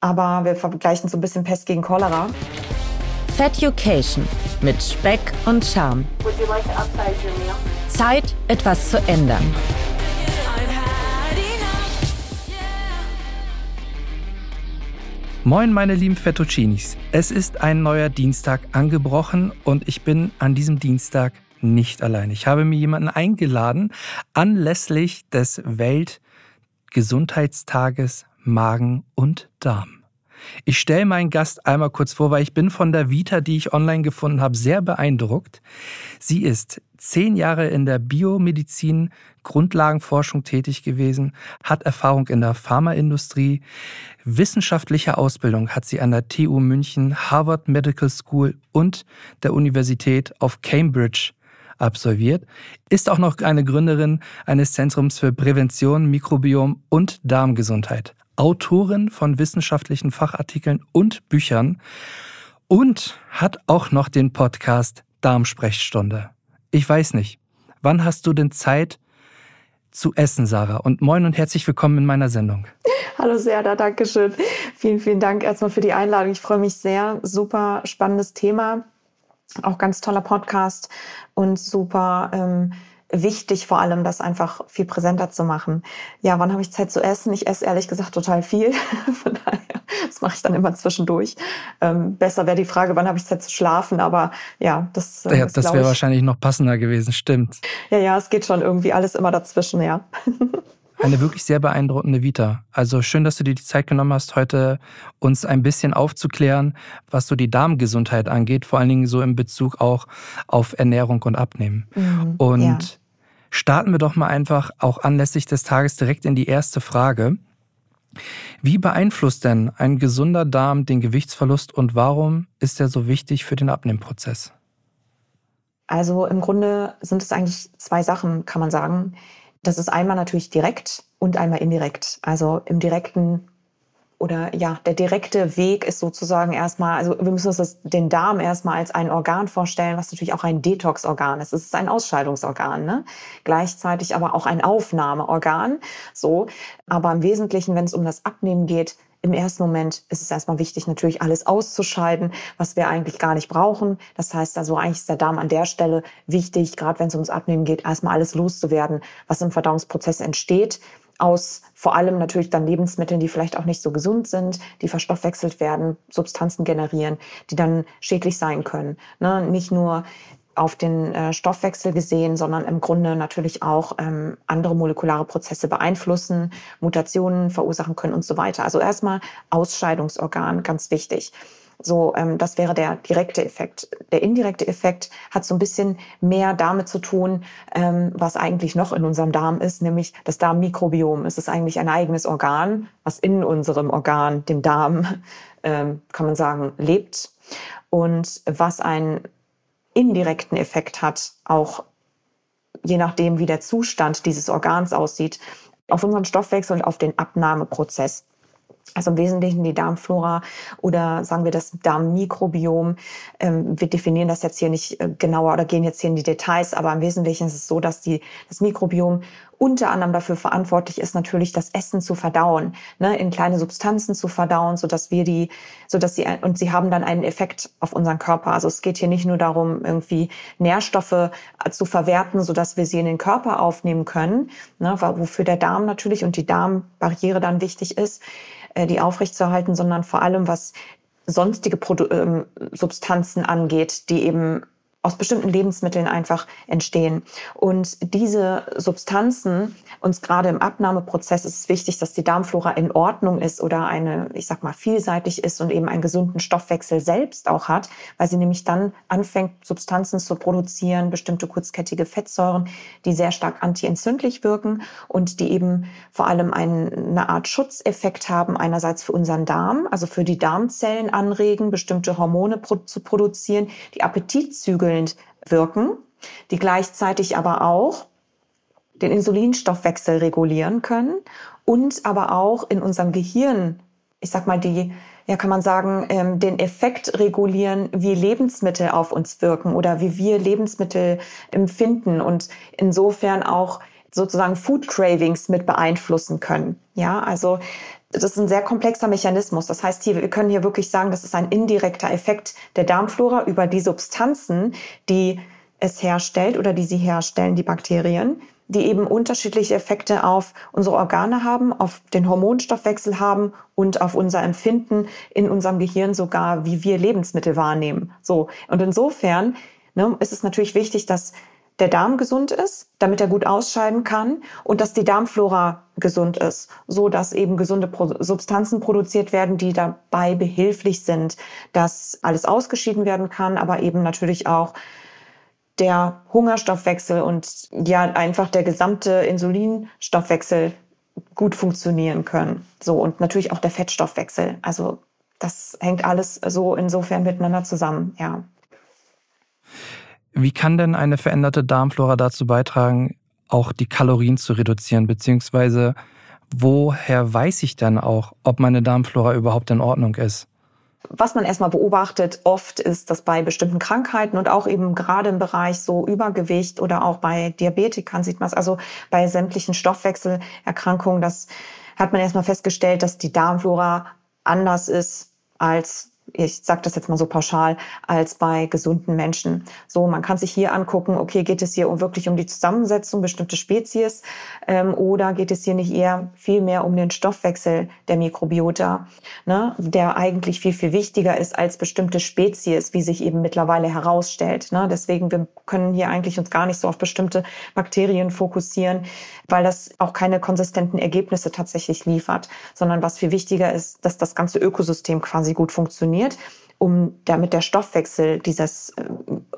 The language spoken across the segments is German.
aber wir vergleichen so ein bisschen Pest gegen Cholera. Feducation mit Speck und Charme. Like Zeit, etwas zu ändern. Moin, meine lieben Fettuccinis. Es ist ein neuer Dienstag angebrochen und ich bin an diesem Dienstag nicht allein. Ich habe mir jemanden eingeladen anlässlich des Weltgesundheitstages Magen und Darm. Ich stelle meinen Gast einmal kurz vor, weil ich bin von der Vita, die ich online gefunden habe, sehr beeindruckt. Sie ist zehn Jahre in der Biomedizin, Grundlagenforschung tätig gewesen, hat Erfahrung in der Pharmaindustrie, wissenschaftliche Ausbildung hat sie an der TU München, Harvard Medical School und der Universität of Cambridge absolviert, ist auch noch eine Gründerin eines Zentrums für Prävention, Mikrobiom und Darmgesundheit. Autorin von wissenschaftlichen Fachartikeln und Büchern und hat auch noch den Podcast Darmsprechstunde. Ich weiß nicht, wann hast du denn Zeit zu essen, Sarah? Und moin und herzlich willkommen in meiner Sendung. Hallo Serda, danke schön. Vielen, vielen Dank erstmal für die Einladung. Ich freue mich sehr. Super spannendes Thema. Auch ganz toller Podcast und super ähm, wichtig, vor allem das einfach viel präsenter zu machen. Ja, wann habe ich Zeit zu essen? Ich esse ehrlich gesagt total viel. Von daher, das mache ich dann immer zwischendurch. Ähm, besser wäre die Frage, wann habe ich Zeit zu schlafen? Aber ja, das, äh, ja, das wäre wahrscheinlich noch passender gewesen, stimmt. Ja, ja, es geht schon irgendwie alles immer dazwischen, ja. Eine wirklich sehr beeindruckende Vita. Also schön, dass du dir die Zeit genommen hast, heute uns ein bisschen aufzuklären, was so die Darmgesundheit angeht, vor allen Dingen so in Bezug auch auf Ernährung und Abnehmen. Mhm, und ja. starten wir doch mal einfach auch anlässlich des Tages direkt in die erste Frage. Wie beeinflusst denn ein gesunder Darm den Gewichtsverlust und warum ist er so wichtig für den Abnehmprozess? Also im Grunde sind es eigentlich zwei Sachen, kann man sagen. Das ist einmal natürlich direkt und einmal indirekt. Also im direkten oder ja, der direkte Weg ist sozusagen erstmal, also wir müssen uns das, den Darm erstmal als ein Organ vorstellen, was natürlich auch ein Detox-Organ ist. Es ist ein Ausscheidungsorgan, ne? Gleichzeitig aber auch ein Aufnahmeorgan. So. Aber im Wesentlichen, wenn es um das Abnehmen geht, im ersten Moment ist es erstmal wichtig, natürlich alles auszuscheiden, was wir eigentlich gar nicht brauchen. Das heißt also, eigentlich ist der Darm an der Stelle wichtig, gerade wenn es ums Abnehmen geht, erstmal alles loszuwerden, was im Verdauungsprozess entsteht aus vor allem natürlich dann Lebensmitteln, die vielleicht auch nicht so gesund sind, die verstoffwechselt werden, Substanzen generieren, die dann schädlich sein können. Ne? Nicht nur auf den äh, Stoffwechsel gesehen, sondern im Grunde natürlich auch ähm, andere molekulare Prozesse beeinflussen, Mutationen verursachen können und so weiter. Also erstmal Ausscheidungsorgan, ganz wichtig. So, ähm, das wäre der direkte Effekt. Der indirekte Effekt hat so ein bisschen mehr damit zu tun, ähm, was eigentlich noch in unserem Darm ist, nämlich das Darmmikrobiom. Es ist eigentlich ein eigenes Organ, was in unserem Organ, dem Darm, ähm, kann man sagen, lebt und was ein indirekten Effekt hat, auch je nachdem, wie der Zustand dieses Organs aussieht, auf unseren Stoffwechsel und auf den Abnahmeprozess. Also im Wesentlichen die Darmflora oder sagen wir das Darmmikrobiom. Ähm, wir definieren das jetzt hier nicht äh, genauer oder gehen jetzt hier in die Details, aber im Wesentlichen ist es so, dass die, das Mikrobiom unter anderem dafür verantwortlich ist, natürlich das Essen zu verdauen, ne, in kleine Substanzen zu verdauen, so dass wir die, so dass sie und sie haben dann einen Effekt auf unseren Körper. Also es geht hier nicht nur darum, irgendwie Nährstoffe äh, zu verwerten, so dass wir sie in den Körper aufnehmen können, ne, wofür der Darm natürlich und die Darmbarriere dann wichtig ist die aufrechtzuerhalten, sondern vor allem was sonstige Produ ähm, Substanzen angeht, die eben aus bestimmten Lebensmitteln einfach entstehen. Und diese Substanzen, uns gerade im Abnahmeprozess ist es wichtig, dass die Darmflora in Ordnung ist oder eine, ich sag mal, vielseitig ist und eben einen gesunden Stoffwechsel selbst auch hat, weil sie nämlich dann anfängt, Substanzen zu produzieren, bestimmte kurzkettige Fettsäuren, die sehr stark antientzündlich wirken und die eben vor allem eine Art Schutzeffekt haben, einerseits für unseren Darm, also für die Darmzellen anregen, bestimmte Hormone zu produzieren, die Appetit abkühlend wirken, die gleichzeitig aber auch den Insulinstoffwechsel regulieren können und aber auch in unserem Gehirn, ich sag mal, die, ja, kann man sagen, ähm, den Effekt regulieren, wie Lebensmittel auf uns wirken oder wie wir Lebensmittel empfinden und insofern auch sozusagen Food Cravings mit beeinflussen können. Ja, also das ist ein sehr komplexer Mechanismus. Das heißt, hier, wir können hier wirklich sagen, das ist ein indirekter Effekt der Darmflora über die Substanzen, die es herstellt oder die sie herstellen, die Bakterien, die eben unterschiedliche Effekte auf unsere Organe haben, auf den Hormonstoffwechsel haben und auf unser Empfinden in unserem Gehirn sogar, wie wir Lebensmittel wahrnehmen. So. Und insofern ne, ist es natürlich wichtig, dass der Darm gesund ist, damit er gut ausscheiden kann und dass die Darmflora gesund ist, so dass eben gesunde Substanzen produziert werden, die dabei behilflich sind, dass alles ausgeschieden werden kann, aber eben natürlich auch der Hungerstoffwechsel und ja einfach der gesamte Insulinstoffwechsel gut funktionieren können. So und natürlich auch der Fettstoffwechsel. Also das hängt alles so insofern miteinander zusammen, ja. Wie kann denn eine veränderte Darmflora dazu beitragen, auch die Kalorien zu reduzieren, beziehungsweise woher weiß ich dann auch, ob meine Darmflora überhaupt in Ordnung ist? was man erstmal beobachtet oft ist, dass bei bestimmten Krankheiten und auch eben gerade im Bereich so Übergewicht oder auch bei Diabetikern sieht man es, also bei sämtlichen Stoffwechselerkrankungen, das hat man erstmal festgestellt, dass die Darmflora anders ist als ich sage das jetzt mal so pauschal, als bei gesunden Menschen. So, man kann sich hier angucken, okay, geht es hier um wirklich um die Zusammensetzung bestimmter Spezies ähm, oder geht es hier nicht eher viel mehr um den Stoffwechsel der Mikrobiota, ne, der eigentlich viel, viel wichtiger ist als bestimmte Spezies, wie sich eben mittlerweile herausstellt. Ne? Deswegen, wir können hier eigentlich uns gar nicht so auf bestimmte Bakterien fokussieren, weil das auch keine konsistenten Ergebnisse tatsächlich liefert, sondern was viel wichtiger ist, dass das ganze Ökosystem quasi gut funktioniert um damit der Stoffwechsel dieses äh,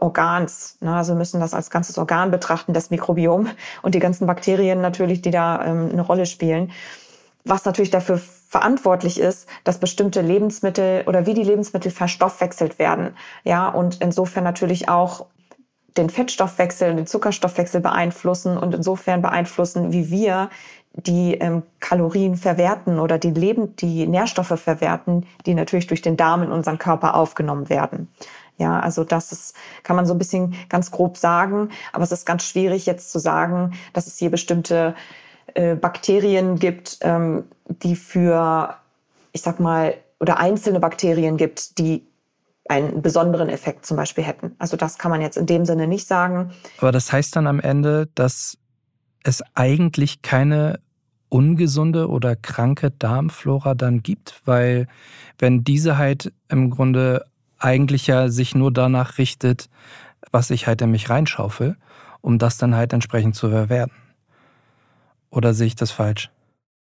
Organs, ne, also müssen das als ganzes Organ betrachten, das Mikrobiom und die ganzen Bakterien natürlich, die da ähm, eine Rolle spielen, was natürlich dafür verantwortlich ist, dass bestimmte Lebensmittel oder wie die Lebensmittel verstoffwechselt werden. Ja, und insofern natürlich auch den Fettstoffwechsel, den Zuckerstoffwechsel beeinflussen und insofern beeinflussen, wie wir die ähm, Kalorien verwerten oder die Leben, die Nährstoffe verwerten, die natürlich durch den Darm in unseren Körper aufgenommen werden. Ja, also das ist, kann man so ein bisschen ganz grob sagen, aber es ist ganz schwierig jetzt zu sagen, dass es hier bestimmte äh, Bakterien gibt, ähm, die für, ich sag mal, oder einzelne Bakterien gibt, die einen besonderen Effekt zum Beispiel hätten. Also das kann man jetzt in dem Sinne nicht sagen. Aber das heißt dann am Ende, dass es eigentlich keine ungesunde oder kranke Darmflora dann gibt, weil wenn diese halt im Grunde eigentlich ja sich nur danach richtet, was ich halt in mich reinschaufel, um das dann halt entsprechend zu verwerten. Oder sehe ich das falsch?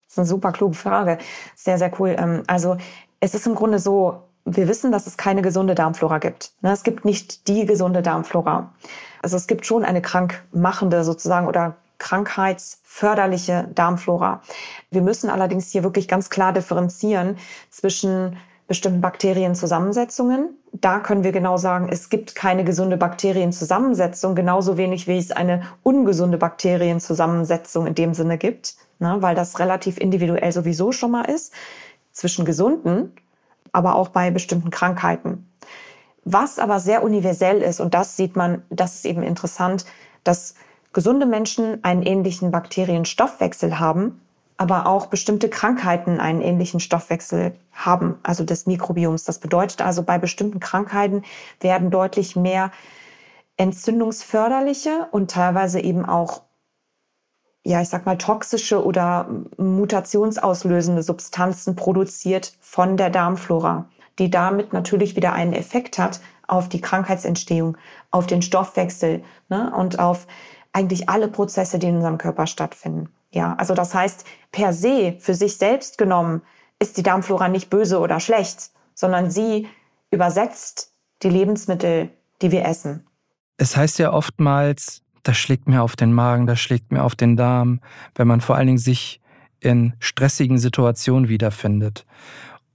Das ist eine super kluge Frage. Sehr, sehr cool. Ähm, also es ist im Grunde so, wir wissen, dass es keine gesunde Darmflora gibt. Ne, es gibt nicht die gesunde Darmflora. Also es gibt schon eine krankmachende sozusagen oder krankheitsförderliche Darmflora. Wir müssen allerdings hier wirklich ganz klar differenzieren zwischen bestimmten Bakterienzusammensetzungen. Da können wir genau sagen, es gibt keine gesunde Bakterienzusammensetzung, genauso wenig wie es eine ungesunde Bakterienzusammensetzung in dem Sinne gibt, ne, weil das relativ individuell sowieso schon mal ist, zwischen gesunden aber auch bei bestimmten Krankheiten. Was aber sehr universell ist, und das sieht man, das ist eben interessant, dass gesunde Menschen einen ähnlichen Bakterienstoffwechsel haben, aber auch bestimmte Krankheiten einen ähnlichen Stoffwechsel haben, also des Mikrobioms. Das bedeutet also, bei bestimmten Krankheiten werden deutlich mehr entzündungsförderliche und teilweise eben auch ja, ich sag mal, toxische oder mutationsauslösende Substanzen produziert von der Darmflora, die damit natürlich wieder einen Effekt hat auf die Krankheitsentstehung, auf den Stoffwechsel ne, und auf eigentlich alle Prozesse, die in unserem Körper stattfinden. Ja, also das heißt, per se, für sich selbst genommen, ist die Darmflora nicht böse oder schlecht, sondern sie übersetzt die Lebensmittel, die wir essen. Es heißt ja oftmals, das schlägt mir auf den Magen, das schlägt mir auf den Darm, wenn man vor allen Dingen sich in stressigen Situationen wiederfindet.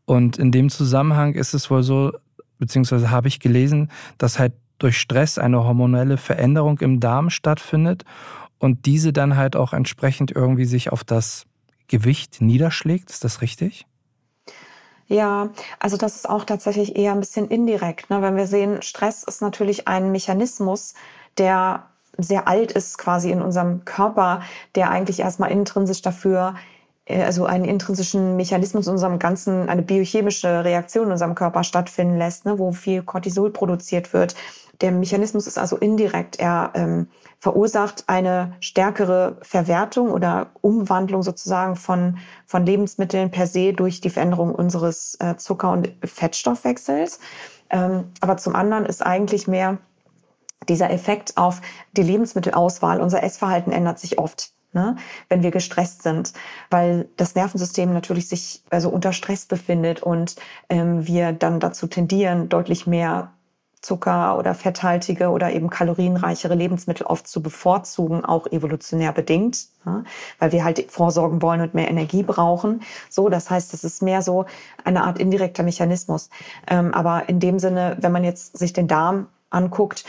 Und in dem Zusammenhang ist es wohl so, beziehungsweise habe ich gelesen, dass halt durch Stress eine hormonelle Veränderung im Darm stattfindet und diese dann halt auch entsprechend irgendwie sich auf das Gewicht niederschlägt. Ist das richtig? Ja, also das ist auch tatsächlich eher ein bisschen indirekt. Ne? Wenn wir sehen, Stress ist natürlich ein Mechanismus, der sehr alt ist quasi in unserem Körper, der eigentlich erstmal intrinsisch dafür äh, also einen intrinsischen Mechanismus in unserem ganzen, eine biochemische Reaktion in unserem Körper stattfinden lässt, ne, wo viel Cortisol produziert wird. Der Mechanismus ist also indirekt. Er ähm, verursacht eine stärkere Verwertung oder Umwandlung sozusagen von, von Lebensmitteln per se durch die Veränderung unseres äh, Zucker- und Fettstoffwechsels. Ähm, aber zum anderen ist eigentlich mehr dieser Effekt auf die Lebensmittelauswahl. Unser Essverhalten ändert sich oft ne, wenn wir gestresst sind, weil das Nervensystem natürlich sich also unter Stress befindet und ähm, wir dann dazu tendieren, deutlich mehr Zucker oder fetthaltige oder eben kalorienreichere Lebensmittel oft zu bevorzugen, auch evolutionär bedingt, ja, weil wir halt vorsorgen wollen und mehr Energie brauchen. So, das heißt, es ist mehr so eine Art indirekter Mechanismus. Ähm, aber in dem Sinne, wenn man jetzt sich den Darm anguckt,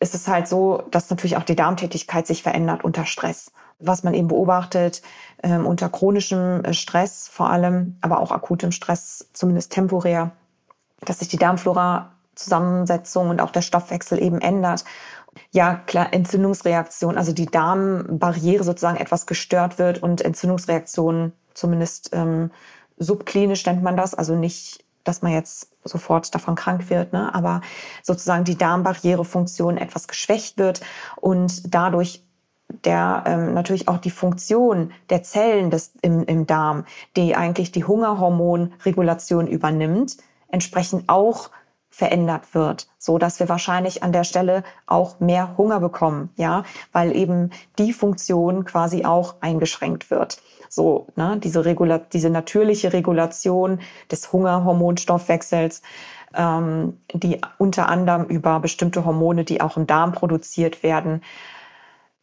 ist es halt so, dass natürlich auch die Darmtätigkeit sich verändert unter Stress was man eben beobachtet ähm, unter chronischem äh, Stress vor allem, aber auch akutem Stress, zumindest temporär, dass sich die Darmflora Zusammensetzung und auch der Stoffwechsel eben ändert. Ja, klar, Entzündungsreaktion, also die Darmbarriere sozusagen etwas gestört wird und Entzündungsreaktionen, zumindest ähm, subklinisch nennt man das, also nicht, dass man jetzt sofort davon krank wird, ne? aber sozusagen die Darmbarrierefunktion etwas geschwächt wird und dadurch der ähm, natürlich auch die Funktion der Zellen des, im, im Darm, die eigentlich die Hungerhormonregulation übernimmt, entsprechend auch verändert wird, so dass wir wahrscheinlich an der Stelle auch mehr Hunger bekommen, ja, weil eben die Funktion quasi auch eingeschränkt wird. So, ne, diese Regula diese natürliche Regulation des Hungerhormonstoffwechsels, ähm, die unter anderem über bestimmte Hormone, die auch im Darm produziert werden,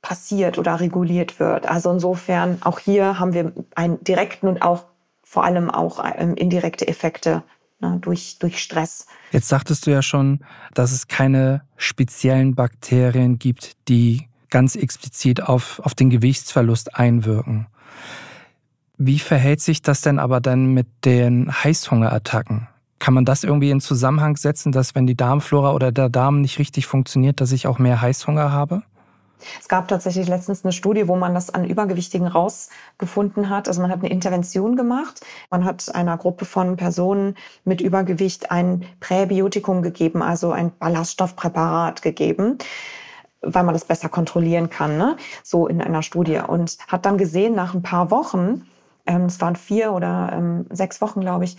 passiert oder reguliert wird. Also insofern, auch hier haben wir einen direkten und auch vor allem auch ähm, indirekte Effekte ne, durch, durch Stress. Jetzt sagtest du ja schon, dass es keine speziellen Bakterien gibt, die ganz explizit auf, auf den Gewichtsverlust einwirken. Wie verhält sich das denn aber dann mit den Heißhungerattacken? Kann man das irgendwie in Zusammenhang setzen, dass wenn die Darmflora oder der Darm nicht richtig funktioniert, dass ich auch mehr Heißhunger habe? Es gab tatsächlich letztens eine Studie, wo man das an Übergewichtigen rausgefunden hat. Also man hat eine Intervention gemacht. Man hat einer Gruppe von Personen mit Übergewicht ein Präbiotikum gegeben, also ein Ballaststoffpräparat gegeben weil man das besser kontrollieren kann, ne? so in einer Studie. Und hat dann gesehen, nach ein paar Wochen, ähm, es waren vier oder ähm, sechs Wochen, glaube ich,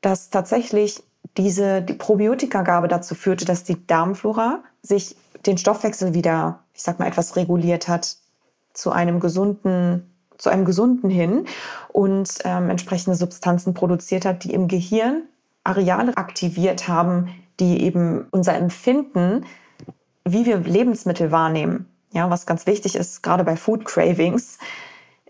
dass tatsächlich diese die Probiotikagabe dazu führte, dass die Darmflora sich den Stoffwechsel wieder ich sag mal, etwas reguliert hat zu einem gesunden, zu einem gesunden hin und ähm, entsprechende Substanzen produziert hat, die im Gehirn Areale aktiviert haben, die eben unser Empfinden, wie wir Lebensmittel wahrnehmen, ja, was ganz wichtig ist, gerade bei Food Cravings,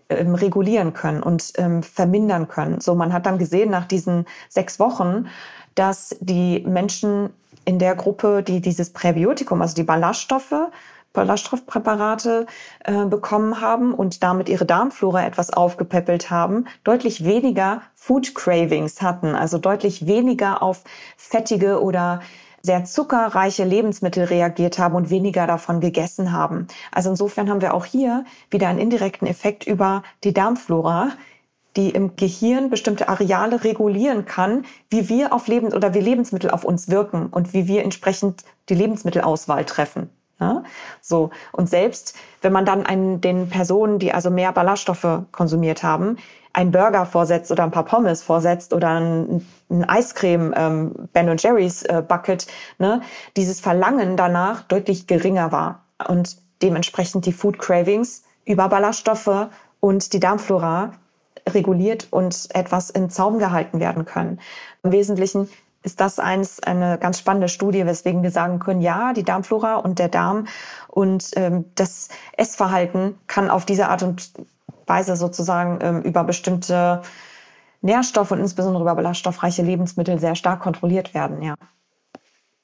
ähm, regulieren können und ähm, vermindern können. So, man hat dann gesehen nach diesen sechs Wochen, dass die Menschen in der Gruppe, die dieses Präbiotikum, also die Ballaststoffe, Ballaststoffpräparate äh, bekommen haben und damit ihre Darmflora etwas aufgepäppelt haben, deutlich weniger Food Cravings hatten, also deutlich weniger auf fettige oder sehr zuckerreiche Lebensmittel reagiert haben und weniger davon gegessen haben. Also insofern haben wir auch hier wieder einen indirekten Effekt über die Darmflora, die im Gehirn bestimmte Areale regulieren kann, wie wir auf Lebens oder wie Lebensmittel auf uns wirken und wie wir entsprechend die Lebensmittelauswahl treffen. Ja? So. Und selbst wenn man dann einen, den Personen, die also mehr Ballaststoffe konsumiert haben, einen Burger vorsetzt oder ein paar Pommes vorsetzt oder ein, ein Eiscreme ähm, Ben Jerry's äh, Bucket, ne, dieses Verlangen danach deutlich geringer war und dementsprechend die Food Cravings über Ballaststoffe und die Darmflora reguliert und etwas in Zaum gehalten werden können. Im Wesentlichen ist das eins eine ganz spannende Studie, weswegen wir sagen können, ja, die Darmflora und der Darm und ähm, das Essverhalten kann auf diese Art und Weise sozusagen ähm, über bestimmte Nährstoffe und insbesondere über ballaststoffreiche Lebensmittel sehr stark kontrolliert werden, ja.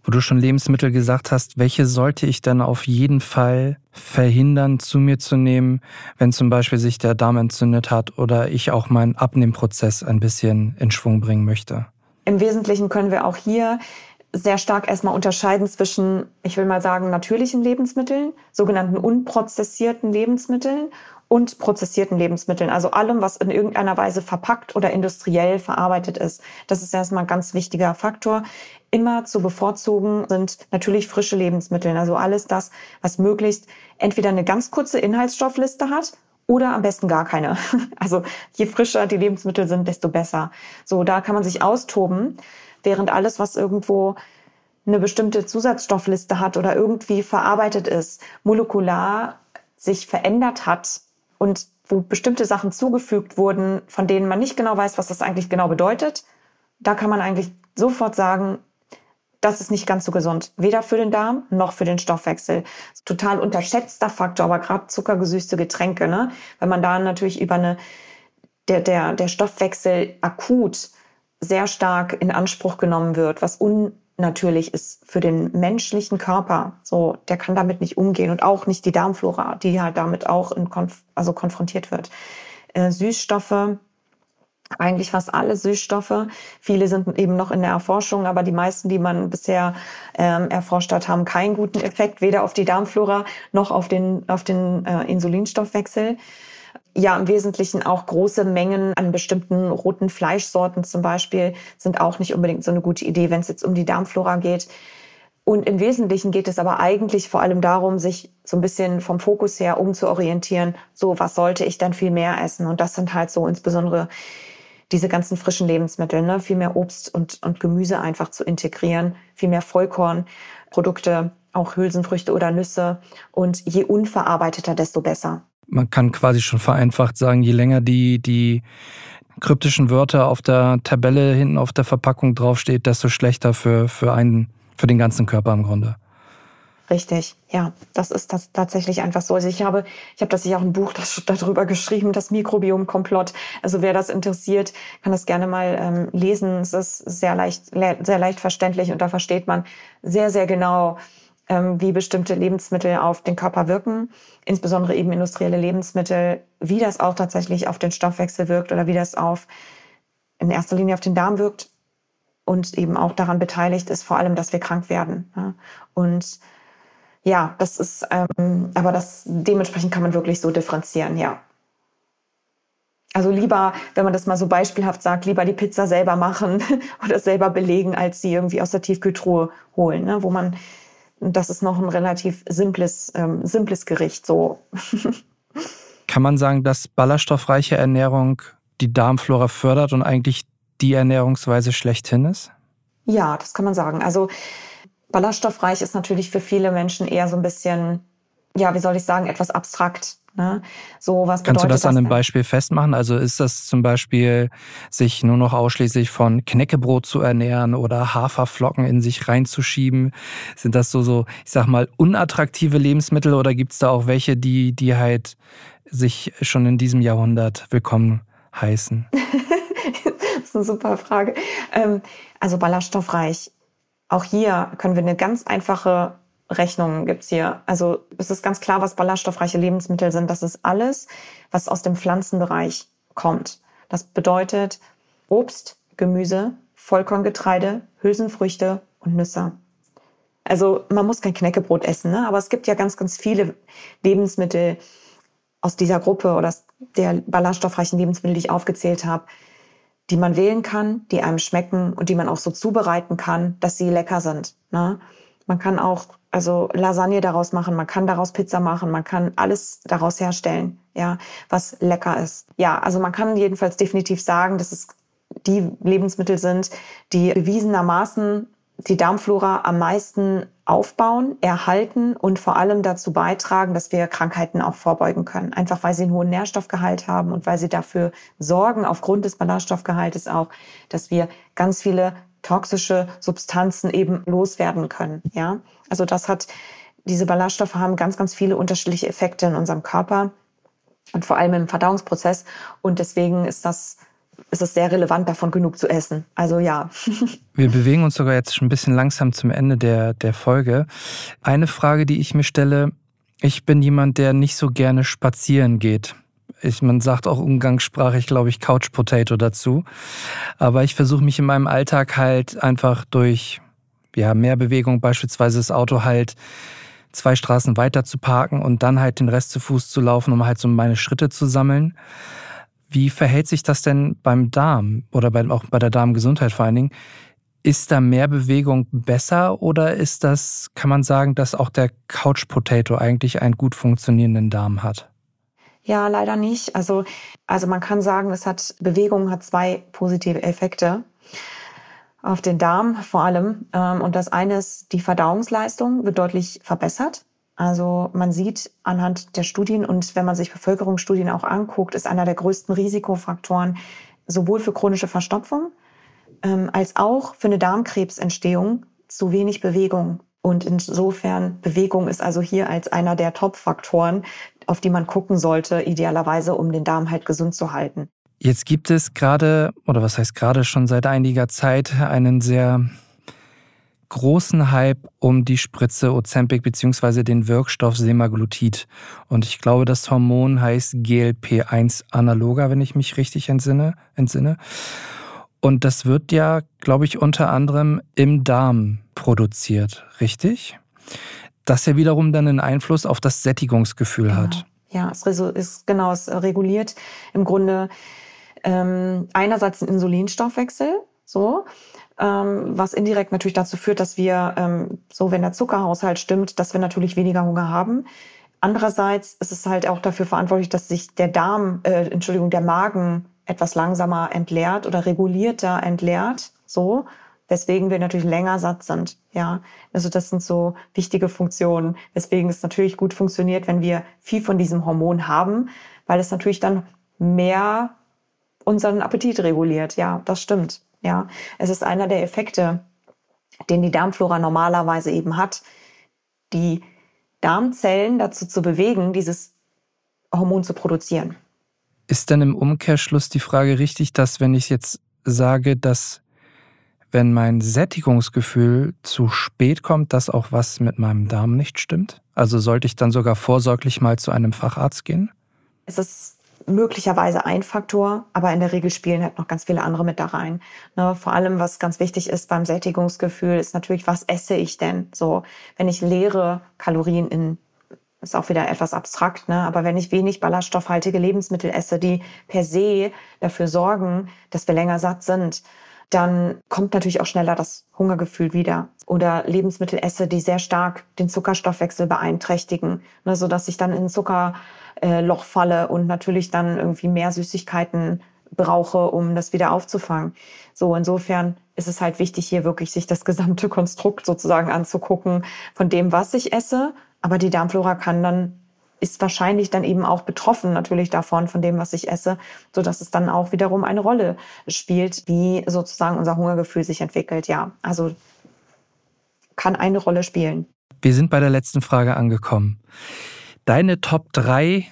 Wo du schon Lebensmittel gesagt hast, welche sollte ich dann auf jeden Fall verhindern, zu mir zu nehmen, wenn zum Beispiel sich der Darm entzündet hat oder ich auch meinen Abnehmprozess ein bisschen in Schwung bringen möchte? Im Wesentlichen können wir auch hier sehr stark erstmal unterscheiden zwischen, ich will mal sagen, natürlichen Lebensmitteln, sogenannten unprozessierten Lebensmitteln und prozessierten Lebensmitteln, also allem, was in irgendeiner Weise verpackt oder industriell verarbeitet ist. Das ist erstmal ein ganz wichtiger Faktor. Immer zu bevorzugen sind natürlich frische Lebensmittel, also alles das, was möglichst entweder eine ganz kurze Inhaltsstoffliste hat oder am besten gar keine. Also je frischer die Lebensmittel sind, desto besser. So, da kann man sich austoben, während alles, was irgendwo eine bestimmte Zusatzstoffliste hat oder irgendwie verarbeitet ist, molekular sich verändert hat und wo bestimmte Sachen zugefügt wurden, von denen man nicht genau weiß, was das eigentlich genau bedeutet, da kann man eigentlich sofort sagen, das ist nicht ganz so gesund. Weder für den Darm noch für den Stoffwechsel. Total unterschätzter Faktor, aber gerade zuckergesüßte Getränke, ne? Wenn man da natürlich über eine, der, der, der Stoffwechsel akut sehr stark in Anspruch genommen wird, was un, natürlich ist für den menschlichen Körper. So, der kann damit nicht umgehen und auch nicht die Darmflora, die halt damit auch in konf also konfrontiert wird. Äh, Süßstoffe, eigentlich fast alle Süßstoffe. Viele sind eben noch in der Erforschung, aber die meisten, die man bisher ähm, erforscht hat, haben keinen guten Effekt, weder auf die Darmflora noch auf den, auf den äh, Insulinstoffwechsel ja im Wesentlichen auch große Mengen an bestimmten roten Fleischsorten zum Beispiel sind auch nicht unbedingt so eine gute Idee, wenn es jetzt um die Darmflora geht. Und im Wesentlichen geht es aber eigentlich vor allem darum, sich so ein bisschen vom Fokus her umzuorientieren. So, was sollte ich dann viel mehr essen? Und das sind halt so insbesondere diese ganzen frischen Lebensmittel, ne? viel mehr Obst und, und Gemüse einfach zu integrieren, viel mehr Vollkornprodukte, auch Hülsenfrüchte oder Nüsse. Und je unverarbeiteter, desto besser man kann quasi schon vereinfacht sagen, je länger die, die kryptischen Wörter auf der Tabelle hinten auf der Verpackung draufsteht, desto schlechter für, für, einen, für den ganzen Körper im Grunde. Richtig, ja, das ist das tatsächlich einfach so. Also ich habe, ich habe tatsächlich auch ein Buch das, darüber geschrieben, das Mikrobiom-Komplott. Also wer das interessiert, kann das gerne mal ähm, lesen. Es ist sehr leicht, sehr leicht verständlich und da versteht man sehr, sehr genau, ähm, wie bestimmte Lebensmittel auf den Körper wirken, insbesondere eben industrielle Lebensmittel, wie das auch tatsächlich auf den Stoffwechsel wirkt oder wie das auf in erster Linie auf den Darm wirkt und eben auch daran beteiligt ist, vor allem, dass wir krank werden. Und ja, das ist, ähm, aber das dementsprechend kann man wirklich so differenzieren, ja. Also lieber, wenn man das mal so beispielhaft sagt, lieber die Pizza selber machen oder selber belegen, als sie irgendwie aus der Tiefkühltruhe holen, ne? wo man das ist noch ein relativ simples, ähm, simples Gericht. So. Kann man sagen, dass ballaststoffreiche Ernährung die Darmflora fördert und eigentlich die Ernährungsweise schlechthin ist? Ja, das kann man sagen. Also ballaststoffreich ist natürlich für viele Menschen eher so ein bisschen, ja, wie soll ich sagen, etwas abstrakt. Ne? So, was Kannst du das, das an einem Beispiel festmachen? Also ist das zum Beispiel, sich nur noch ausschließlich von Knäckebrot zu ernähren oder Haferflocken in sich reinzuschieben? Sind das so, so ich sag mal, unattraktive Lebensmittel oder gibt es da auch welche, die, die halt sich schon in diesem Jahrhundert willkommen heißen? das ist eine super Frage. Ähm, also ballaststoffreich. Auch hier können wir eine ganz einfache Rechnungen gibt's hier. Also es ist ganz klar, was ballaststoffreiche Lebensmittel sind. Das ist alles, was aus dem Pflanzenbereich kommt. Das bedeutet Obst, Gemüse, Vollkorngetreide, Hülsenfrüchte und Nüsse. Also man muss kein Knäckebrot essen, ne? aber es gibt ja ganz, ganz viele Lebensmittel aus dieser Gruppe oder der ballaststoffreichen Lebensmittel, die ich aufgezählt habe, die man wählen kann, die einem schmecken und die man auch so zubereiten kann, dass sie lecker sind. Ne? Man kann auch also Lasagne daraus machen, man kann daraus Pizza machen, man kann alles daraus herstellen, ja, was lecker ist. Ja, also man kann jedenfalls definitiv sagen, dass es die Lebensmittel sind, die bewiesenermaßen die Darmflora am meisten aufbauen, erhalten und vor allem dazu beitragen, dass wir Krankheiten auch vorbeugen können. Einfach weil sie einen hohen Nährstoffgehalt haben und weil sie dafür sorgen, aufgrund des Ballaststoffgehaltes auch, dass wir ganz viele toxische Substanzen eben loswerden können. Ja, also das hat diese Ballaststoffe haben ganz, ganz viele unterschiedliche Effekte in unserem Körper und vor allem im Verdauungsprozess. Und deswegen ist das ist es sehr relevant, davon genug zu essen. Also ja. Wir bewegen uns sogar jetzt schon ein bisschen langsam zum Ende der, der Folge. Eine Frage, die ich mir stelle, ich bin jemand, der nicht so gerne spazieren geht. Ich, man sagt auch umgangssprachlich, glaube ich, Couch Potato dazu. Aber ich versuche mich in meinem Alltag halt einfach durch ja, mehr Bewegung, beispielsweise das Auto halt zwei Straßen weiter zu parken und dann halt den Rest zu Fuß zu laufen, um halt so meine Schritte zu sammeln. Wie verhält sich das denn beim Darm oder bei, auch bei der Darmgesundheit vor allen Dingen? Ist da mehr Bewegung besser oder ist das, kann man sagen, dass auch der Couch Potato eigentlich einen gut funktionierenden Darm hat? Ja, leider nicht. Also, also man kann sagen, es hat Bewegung hat zwei positive Effekte auf den Darm vor allem. Ähm, und das eine ist, die Verdauungsleistung wird deutlich verbessert. Also man sieht anhand der Studien und wenn man sich Bevölkerungsstudien auch anguckt, ist einer der größten Risikofaktoren sowohl für chronische Verstopfung ähm, als auch für eine Darmkrebsentstehung zu wenig Bewegung. Und insofern, Bewegung ist also hier als einer der Top-Faktoren, auf die man gucken sollte, idealerweise, um den Darm halt gesund zu halten. Jetzt gibt es gerade, oder was heißt gerade schon seit einiger Zeit, einen sehr großen Hype um die Spritze Ozempic bzw. den Wirkstoff Semaglutid. Und ich glaube, das Hormon heißt GLP-1 Analoga, wenn ich mich richtig entsinne. entsinne. Und das wird ja, glaube ich, unter anderem im Darm produziert, richtig? Das ja wiederum dann einen Einfluss auf das Sättigungsgefühl genau. hat. Ja, es ist genau, es reguliert im Grunde ähm, einerseits den Insulinstoffwechsel, so, was indirekt natürlich dazu führt, dass wir, ähm, so wenn der Zuckerhaushalt stimmt, dass wir natürlich weniger Hunger haben. Andererseits ist es halt auch dafür verantwortlich, dass sich der Darm, äh, Entschuldigung, der Magen etwas langsamer entleert oder regulierter entleert, so, weswegen wir natürlich länger satt sind. Ja, also das sind so wichtige Funktionen, weswegen es natürlich gut funktioniert, wenn wir viel von diesem Hormon haben, weil es natürlich dann mehr unseren Appetit reguliert. Ja, das stimmt. Ja, es ist einer der Effekte, den die Darmflora normalerweise eben hat, die Darmzellen dazu zu bewegen, dieses Hormon zu produzieren. Ist dann im Umkehrschluss die Frage richtig, dass wenn ich jetzt sage, dass wenn mein Sättigungsgefühl zu spät kommt, dass auch was mit meinem Darm nicht stimmt? Also sollte ich dann sogar vorsorglich mal zu einem Facharzt gehen? Es ist möglicherweise ein Faktor, aber in der Regel spielen halt noch ganz viele andere mit da rein. Ne, vor allem, was ganz wichtig ist beim Sättigungsgefühl, ist natürlich, was esse ich denn? So, wenn ich leere Kalorien in ist auch wieder etwas abstrakt, ne? aber wenn ich wenig ballaststoffhaltige Lebensmittel esse, die per se dafür sorgen, dass wir länger satt sind, dann kommt natürlich auch schneller das Hungergefühl wieder. Oder Lebensmittel esse, die sehr stark den Zuckerstoffwechsel beeinträchtigen, ne, so dass ich dann in ein Zuckerloch falle und natürlich dann irgendwie mehr Süßigkeiten brauche, um das wieder aufzufangen. So, insofern ist es halt wichtig, hier wirklich sich das gesamte Konstrukt sozusagen anzugucken von dem, was ich esse. Aber die Darmflora kann dann ist wahrscheinlich dann eben auch betroffen natürlich davon, von dem, was ich esse, so dass es dann auch wiederum eine Rolle spielt, wie sozusagen unser Hungergefühl sich entwickelt. Ja, also kann eine Rolle spielen. Wir sind bei der letzten Frage angekommen. Deine Top 3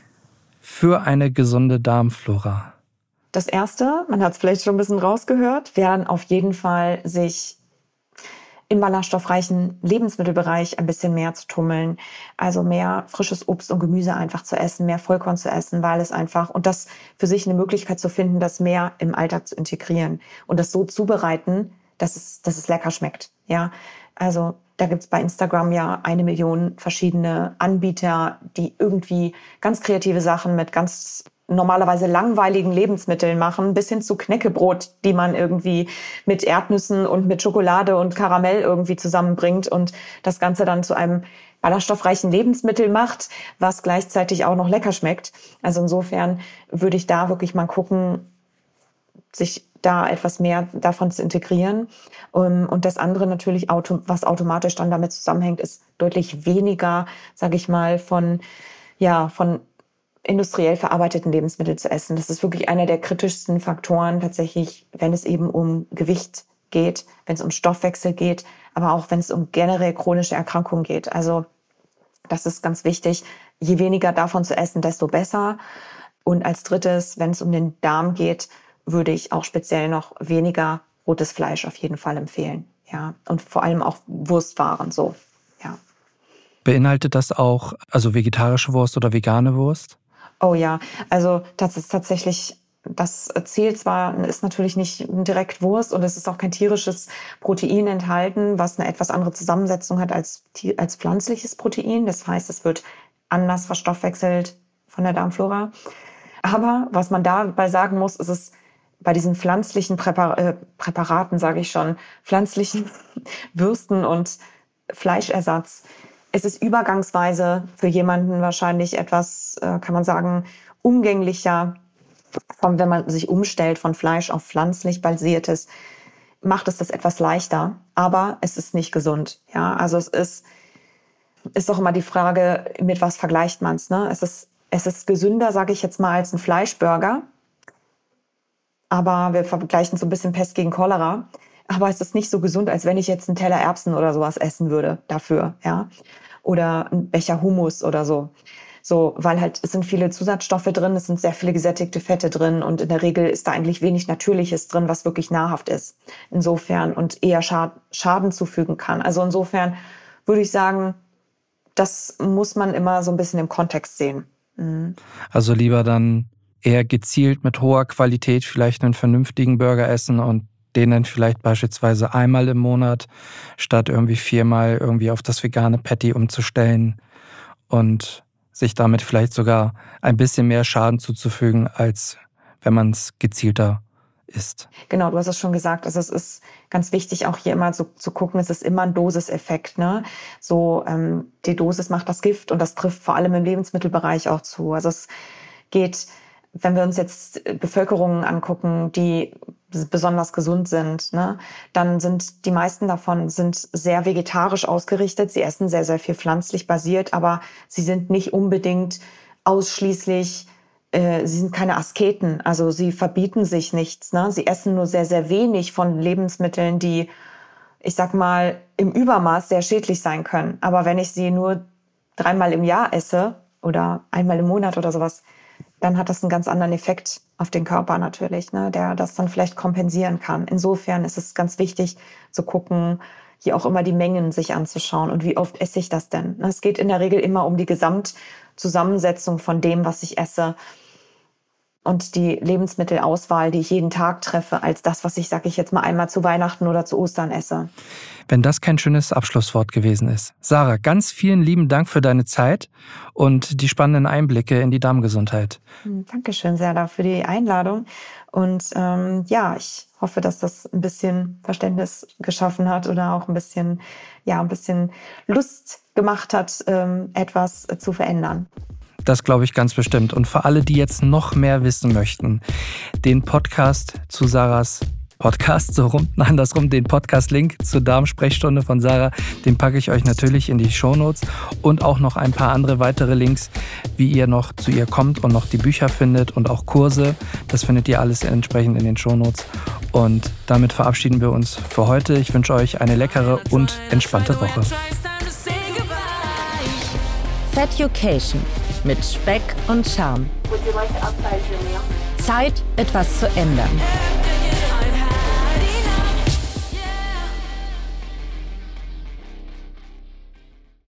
für eine gesunde Darmflora. Das erste, man hat es vielleicht schon ein bisschen rausgehört, wären auf jeden Fall sich im ballaststoffreichen Lebensmittelbereich ein bisschen mehr zu tummeln. Also mehr frisches Obst und Gemüse einfach zu essen, mehr Vollkorn zu essen, weil es einfach und das für sich eine Möglichkeit zu finden, das mehr im Alltag zu integrieren und das so zubereiten, dass es, dass es lecker schmeckt. Ja, also da gibt's bei Instagram ja eine Million verschiedene Anbieter, die irgendwie ganz kreative Sachen mit ganz normalerweise langweiligen Lebensmitteln machen, bis hin zu Knäckebrot, die man irgendwie mit Erdnüssen und mit Schokolade und Karamell irgendwie zusammenbringt und das Ganze dann zu einem ballaststoffreichen Lebensmittel macht, was gleichzeitig auch noch lecker schmeckt. Also insofern würde ich da wirklich mal gucken, sich da etwas mehr davon zu integrieren. Ähm, und das andere natürlich, was automatisch dann damit zusammenhängt, ist deutlich weniger, sage ich mal, von ja von industriell verarbeiteten Lebensmittel zu essen. Das ist wirklich einer der kritischsten Faktoren tatsächlich, wenn es eben um Gewicht geht, wenn es um Stoffwechsel geht, aber auch wenn es um generell chronische Erkrankungen geht. Also das ist ganz wichtig. Je weniger davon zu essen, desto besser. Und als drittes, wenn es um den Darm geht, würde ich auch speziell noch weniger rotes Fleisch auf jeden Fall empfehlen. Ja, und vor allem auch Wurstwaren so. Ja. Beinhaltet das auch also vegetarische Wurst oder vegane Wurst? Oh ja, also das ist tatsächlich das zählt zwar, ist natürlich nicht direkt Wurst und es ist auch kein tierisches Protein enthalten, was eine etwas andere Zusammensetzung hat als, als pflanzliches Protein. Das heißt, es wird anders verstoffwechselt von der Darmflora. Aber was man dabei sagen muss, ist es bei diesen pflanzlichen Präpar äh, Präparaten, sage ich schon, pflanzlichen Würsten und Fleischersatz, es ist übergangsweise für jemanden wahrscheinlich etwas, äh, kann man sagen, umgänglicher, von, wenn man sich umstellt von Fleisch auf pflanzlich basiertes, macht es das etwas leichter, aber es ist nicht gesund. Ja, also es ist, ist doch immer die Frage, mit was vergleicht man es. Ne? Es ist, es ist gesünder, sage ich jetzt mal, als ein Fleischburger. Aber wir vergleichen so ein bisschen Pest gegen Cholera. Aber es ist nicht so gesund, als wenn ich jetzt einen Teller Erbsen oder sowas essen würde dafür, ja. Oder einen Becher Hummus oder so. So, weil halt es sind viele Zusatzstoffe drin, es sind sehr viele gesättigte Fette drin und in der Regel ist da eigentlich wenig Natürliches drin, was wirklich nahrhaft ist. Insofern und eher Schaden zufügen kann. Also insofern würde ich sagen, das muss man immer so ein bisschen im Kontext sehen. Mhm. Also lieber dann eher gezielt mit hoher Qualität vielleicht einen vernünftigen Burger essen und den dann vielleicht beispielsweise einmal im Monat statt irgendwie viermal irgendwie auf das vegane Patty umzustellen und sich damit vielleicht sogar ein bisschen mehr Schaden zuzufügen, als wenn man es gezielter isst. Genau, du hast es schon gesagt. Also es ist ganz wichtig, auch hier immer so zu gucken, es ist immer ein Dosiseffekt. Ne? So ähm, die Dosis macht das Gift und das trifft vor allem im Lebensmittelbereich auch zu. Also es geht, wenn wir uns jetzt Bevölkerungen angucken, die besonders gesund sind, ne, dann sind die meisten davon sind sehr vegetarisch ausgerichtet. Sie essen sehr, sehr viel pflanzlich basiert, aber sie sind nicht unbedingt ausschließlich, äh, sie sind keine Asketen, also sie verbieten sich nichts. Ne? Sie essen nur sehr, sehr wenig von Lebensmitteln, die, ich sag mal, im Übermaß sehr schädlich sein können. Aber wenn ich sie nur dreimal im Jahr esse oder einmal im Monat oder sowas, dann hat das einen ganz anderen Effekt auf den Körper natürlich, ne, der das dann vielleicht kompensieren kann. Insofern ist es ganz wichtig zu gucken, hier auch immer die Mengen sich anzuschauen und wie oft esse ich das denn. Es geht in der Regel immer um die Gesamtzusammensetzung von dem, was ich esse und die Lebensmittelauswahl, die ich jeden Tag treffe, als das, was ich, sag ich jetzt mal, einmal zu Weihnachten oder zu Ostern esse. Wenn das kein schönes Abschlusswort gewesen ist. Sarah, ganz vielen lieben Dank für deine Zeit und die spannenden Einblicke in die Darmgesundheit. Hm, Dankeschön, Serda, für die Einladung. Und ähm, ja, ich hoffe, dass das ein bisschen Verständnis geschaffen hat oder auch ein bisschen, ja, ein bisschen Lust gemacht hat, ähm, etwas zu verändern. Das glaube ich ganz bestimmt. Und für alle, die jetzt noch mehr wissen möchten, den Podcast zu Sarahs Podcast, so rum, andersrum, den Podcast-Link zur Darmsprechstunde von Sarah, den packe ich euch natürlich in die Shownotes und auch noch ein paar andere weitere Links, wie ihr noch zu ihr kommt und noch die Bücher findet und auch Kurse. Das findet ihr alles entsprechend in den Shownotes. Und damit verabschieden wir uns für heute. Ich wünsche euch eine leckere und entspannte Woche. Fat Education mit Speck und Charme. Zeit, etwas zu ändern.